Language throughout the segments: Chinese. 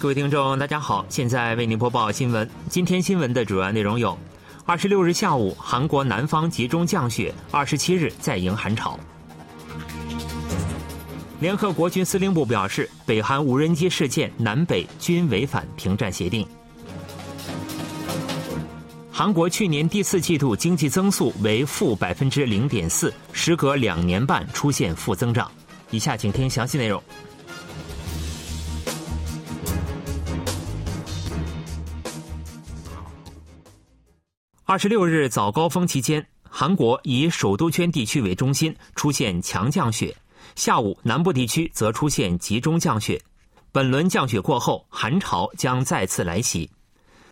各位听众，大家好，现在为您播报新闻。今天新闻的主要内容有：二十六日下午，韩国南方集中降雪；二十七日再迎寒潮。联合国军司令部表示，北韩无人机事件，南北均违反停战协定。韩国去年第四季度经济增速为负百分之零点四，时隔两年半出现负增长。以下请听详细内容。二十六日早高峰期间，韩国以首都圈地区为中心出现强降雪，下午南部地区则出现集中降雪。本轮降雪过后，寒潮将再次来袭。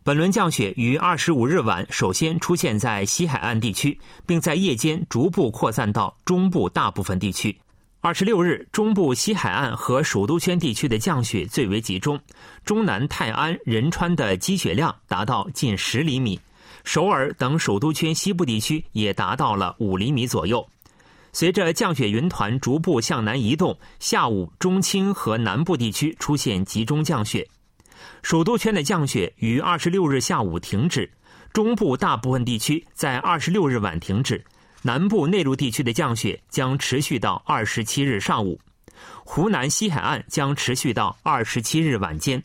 本轮降雪于二十五日晚首先出现在西海岸地区，并在夜间逐步扩散到中部大部分地区。二十六日，中部西海岸和首都圈地区的降雪最为集中，中南泰安、仁川的积雪量达到近十厘米。首尔等首都圈西部地区也达到了五厘米左右。随着降雪云团逐步向南移动，下午中青和南部地区出现集中降雪。首都圈的降雪于二十六日下午停止，中部大部分地区在二十六日晚停止，南部内陆地区的降雪将持续到二十七日上午，湖南西海岸将持续到二十七日晚间。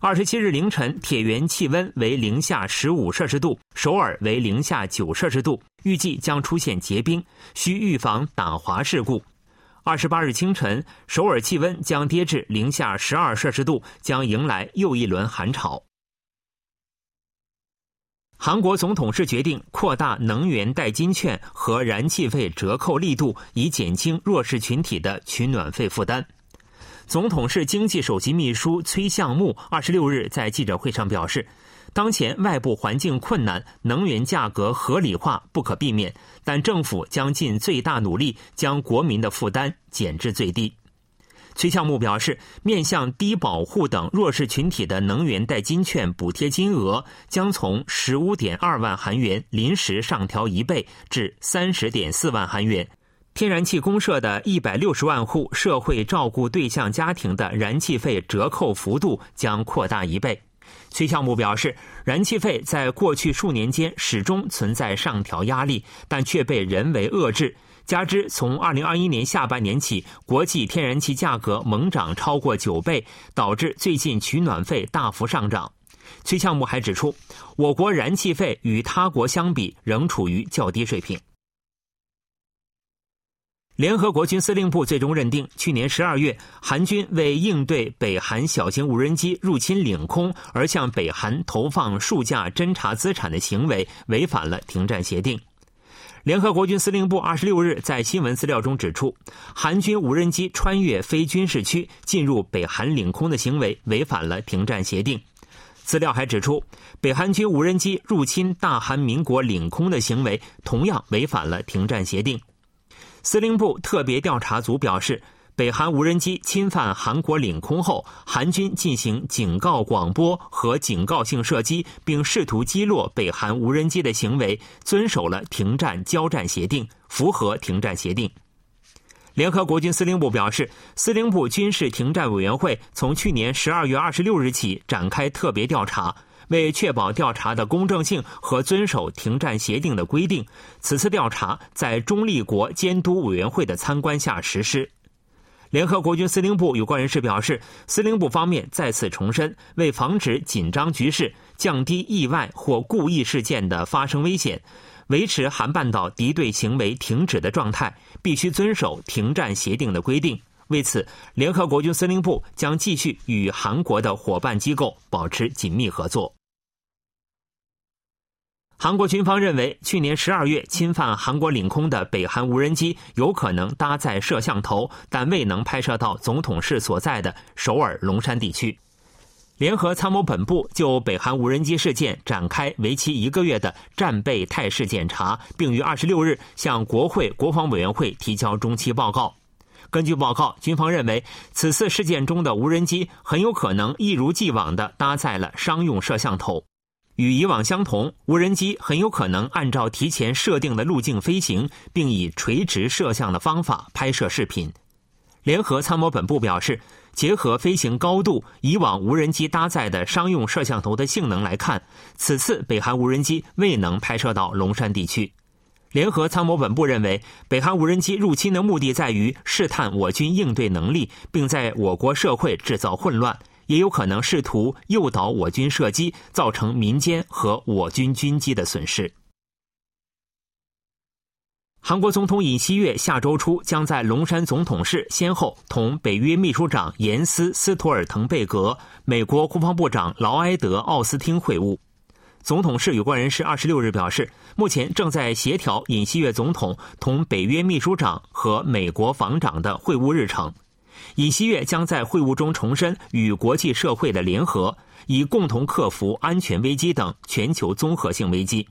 二十七日凌晨，铁原气温为零下十五摄氏度，首尔为零下九摄氏度，预计将出现结冰，需预防打滑事故。二十八日清晨，首尔气温将跌至零下十二摄氏度，将迎来又一轮寒潮。韩国总统是决定扩大能源代金券和燃气费折扣力度，以减轻弱势群体的取暖费负担。总统室经济首席秘书崔相木二十六日在记者会上表示，当前外部环境困难，能源价格合理化不可避免，但政府将尽最大努力将国民的负担减至最低。崔相木表示，面向低保户等弱势群体的能源代金券补贴金额将从十五点二万韩元临时上调一倍至三十点四万韩元。天然气公社的一百六十万户社会照顾对象家庭的燃气费折扣幅度将扩大一倍。崔项目表示，燃气费在过去数年间始终存在上调压力，但却被人为遏制。加之从二零二一年下半年起，国际天然气价格猛涨超过九倍，导致最近取暖费大幅上涨。崔项目还指出，我国燃气费与他国相比仍处于较低水平。联合国军司令部最终认定，去年十二月韩军为应对北韩小型无人机入侵领空而向北韩投放数架侦察资产的行为违反了停战协定。联合国军司令部二十六日在新闻资料中指出，韩军无人机穿越非军事区进入北韩领空的行为违反了停战协定。资料还指出，北韩军无人机入侵大韩民国领空的行为同样违反了停战协定。司令部特别调查组表示，北韩无人机侵犯韩国领空后，韩军进行警告广播和警告性射击，并试图击落北韩无人机的行为，遵守了停战交战协定，符合停战协定。联合国军司令部表示，司令部军事停战委员会从去年十二月二十六日起展开特别调查。为确保调查的公正性和遵守停战协定的规定，此次调查在中立国监督委员会的参观下实施。联合国军司令部有关人士表示，司令部方面再次重申，为防止紧张局势、降低意外或故意事件的发生危险，维持韩半岛敌对行为停止的状态，必须遵守停战协定的规定。为此，联合国军司令部将继续与韩国的伙伴机构保持紧密合作。韩国军方认为，去年十二月侵犯韩国领空的北韩无人机有可能搭载摄像头，但未能拍摄到总统室所在的首尔龙山地区。联合参谋本部就北韩无人机事件展开为期一个月的战备态势检查，并于二十六日向国会国防委员会提交中期报告。根据报告，军方认为此次事件中的无人机很有可能一如既往地搭载了商用摄像头。与以往相同，无人机很有可能按照提前设定的路径飞行，并以垂直摄像的方法拍摄视频。联合参谋本部表示，结合飞行高度、以往无人机搭载的商用摄像头的性能来看，此次北韩无人机未能拍摄到龙山地区。联合参谋本部认为，北韩无人机入侵的目的在于试探我军应对能力，并在我国社会制造混乱，也有可能试图诱导我军射击，造成民间和我军军机的损失。韩国总统尹锡悦下周初将在龙山总统室先后同北约秘书长严斯·斯托尔滕贝格、美国国防部长劳埃德·奥斯汀会晤。总统室有关人士二十六日表示，目前正在协调尹锡悦总统同北约秘书长和美国防长的会晤日程。尹锡悦将在会晤中重申与国际社会的联合，以共同克服安全危机等全球综合性危机。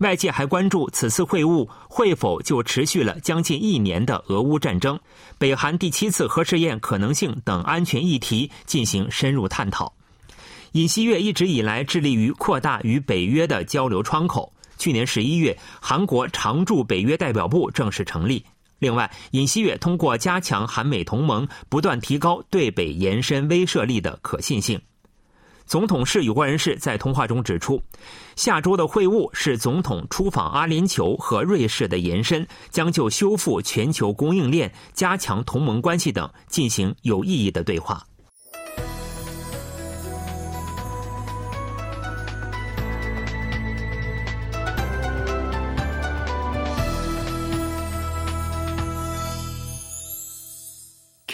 外界还关注此次会晤会否就持续了将近一年的俄乌战争、北韩第七次核试验可能性等安全议题进行深入探讨。尹锡悦一直以来致力于扩大与北约的交流窗口。去年十一月，韩国常驻北约代表部正式成立。另外，尹锡悦通过加强韩美同盟，不断提高对北延伸威慑力的可信性。总统室有关人士在通话中指出，下周的会晤是总统出访阿联酋和瑞士的延伸，将就修复全球供应链、加强同盟关系等进行有意义的对话。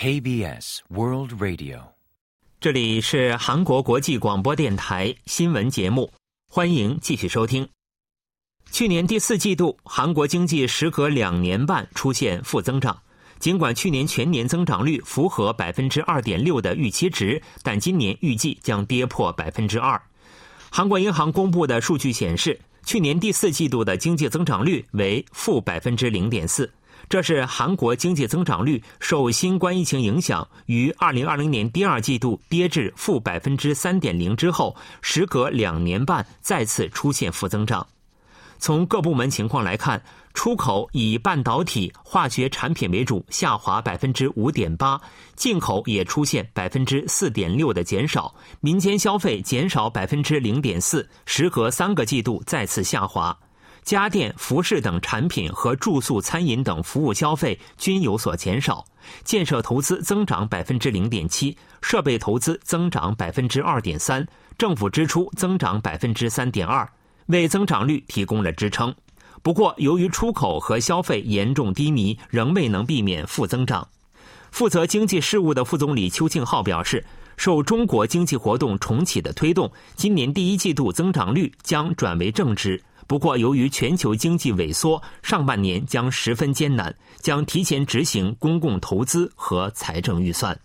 KBS World Radio。这里是韩国国际广播电台新闻节目，欢迎继续收听。去年第四季度，韩国经济时隔两年半出现负增长。尽管去年全年增长率符合百分之二点六的预期值，但今年预计将跌破百分之二。韩国银行公布的数据显示，去年第四季度的经济增长率为负百分之零点四。这是韩国经济增长率受新冠疫情影响，于二零二零年第二季度跌至负百分之三点零之后，时隔两年半再次出现负增长。从各部门情况来看，出口以半导体、化学产品为主，下滑百分之五点八；进口也出现百分之四点六的减少，民间消费减少百分之零点四，时隔三个季度再次下滑。家电、服饰等产品和住宿、餐饮等服务消费均有所减少。建设投资增长百分之零点七，设备投资增长百分之二点三，政府支出增长百分之三点二，为增长率提供了支撑。不过，由于出口和消费严重低迷，仍未能避免负增长。负责经济事务的副总理邱庆浩表示，受中国经济活动重启的推动，今年第一季度增长率将转为正值。不过，由于全球经济萎缩，上半年将十分艰难，将提前执行公共投资和财政预算。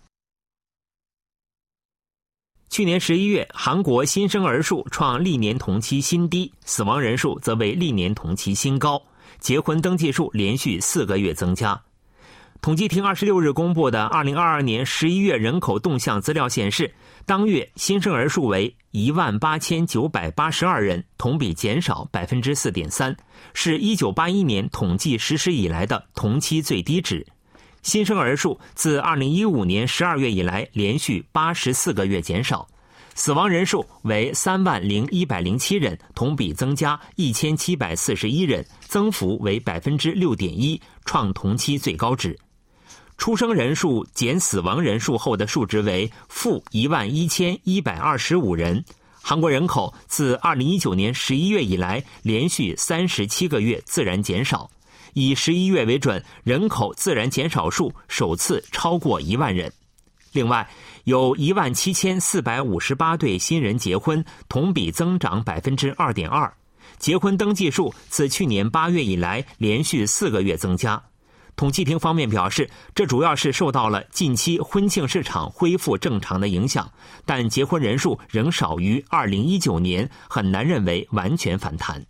去年十一月，韩国新生儿数创历年同期新低，死亡人数则为历年同期新高，结婚登记数连续四个月增加。统计厅二十六日公布的二零二二年十一月人口动向资料显示，当月新生儿数为一万八千九百八十二人，同比减少百分之四点三，是一九八一年统计实施以来的同期最低值。新生儿数自二零一五年十二月以来连续八十四个月减少，死亡人数为三万零一百零七人，同比增加一千七百四十一人，增幅为百分之六点一，创同期最高值。出生人数减死亡人数后的数值为负一万一千一百二十五人。韩国人口自二零一九年十一月以来连续三十七个月自然减少，以十一月为准，人口自然减少数首次超过一万人。另外，有一万七千四百五十八对新人结婚，同比增长百分之二点二。结婚登记数自去年八月以来连续四个月增加。统计厅方面表示，这主要是受到了近期婚庆市场恢复正常的影响，但结婚人数仍少于2019年，很难认为完全反弹。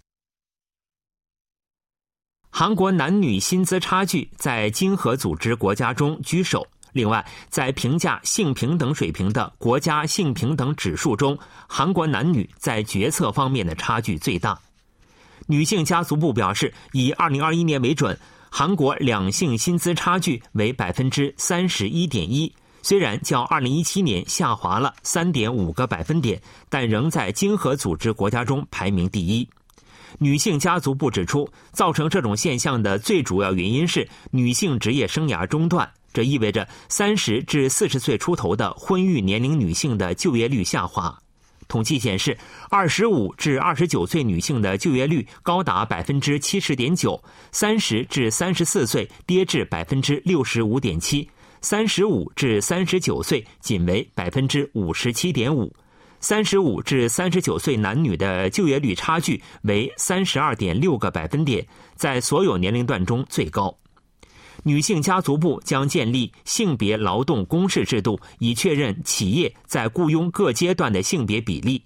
韩国男女薪资差距在经合组织国家中居首。另外，在评价性平等水平的国家性平等指数中，韩国男女在决策方面的差距最大。女性家族部表示，以2021年为准。韩国两性薪资差距为百分之三十一点一，虽然较2017年下滑了3.5个百分点，但仍在经合组织国家中排名第一。女性家族部指出，造成这种现象的最主要原因是女性职业生涯中断。这意味着三十至四十岁出头的婚育年龄女性的就业率下滑。统计显示，二十五至二十九岁女性的就业率高达百分之七十点九，三十至三十四岁跌至百分之六十五点七，三十五至三十九岁仅为百分之五十七点五。三十五至三十九岁男女的就业率差距为三十二点六个百分点，在所有年龄段中最高。女性家族部将建立性别劳动公示制度，以确认企业在雇佣各阶段的性别比例。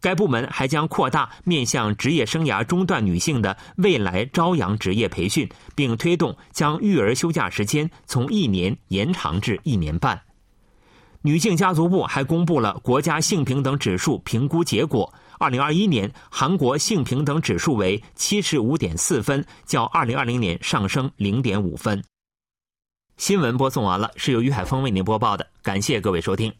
该部门还将扩大面向职业生涯中断女性的未来朝阳职业培训，并推动将育儿休假时间从一年延长至一年半。女性家族部还公布了国家性平等指数评估结果。二零二一年，韩国性平等指数为七十五点四分，较二零二零年上升零点五分。新闻播送完了，是由于海峰为您播报的，感谢各位收听。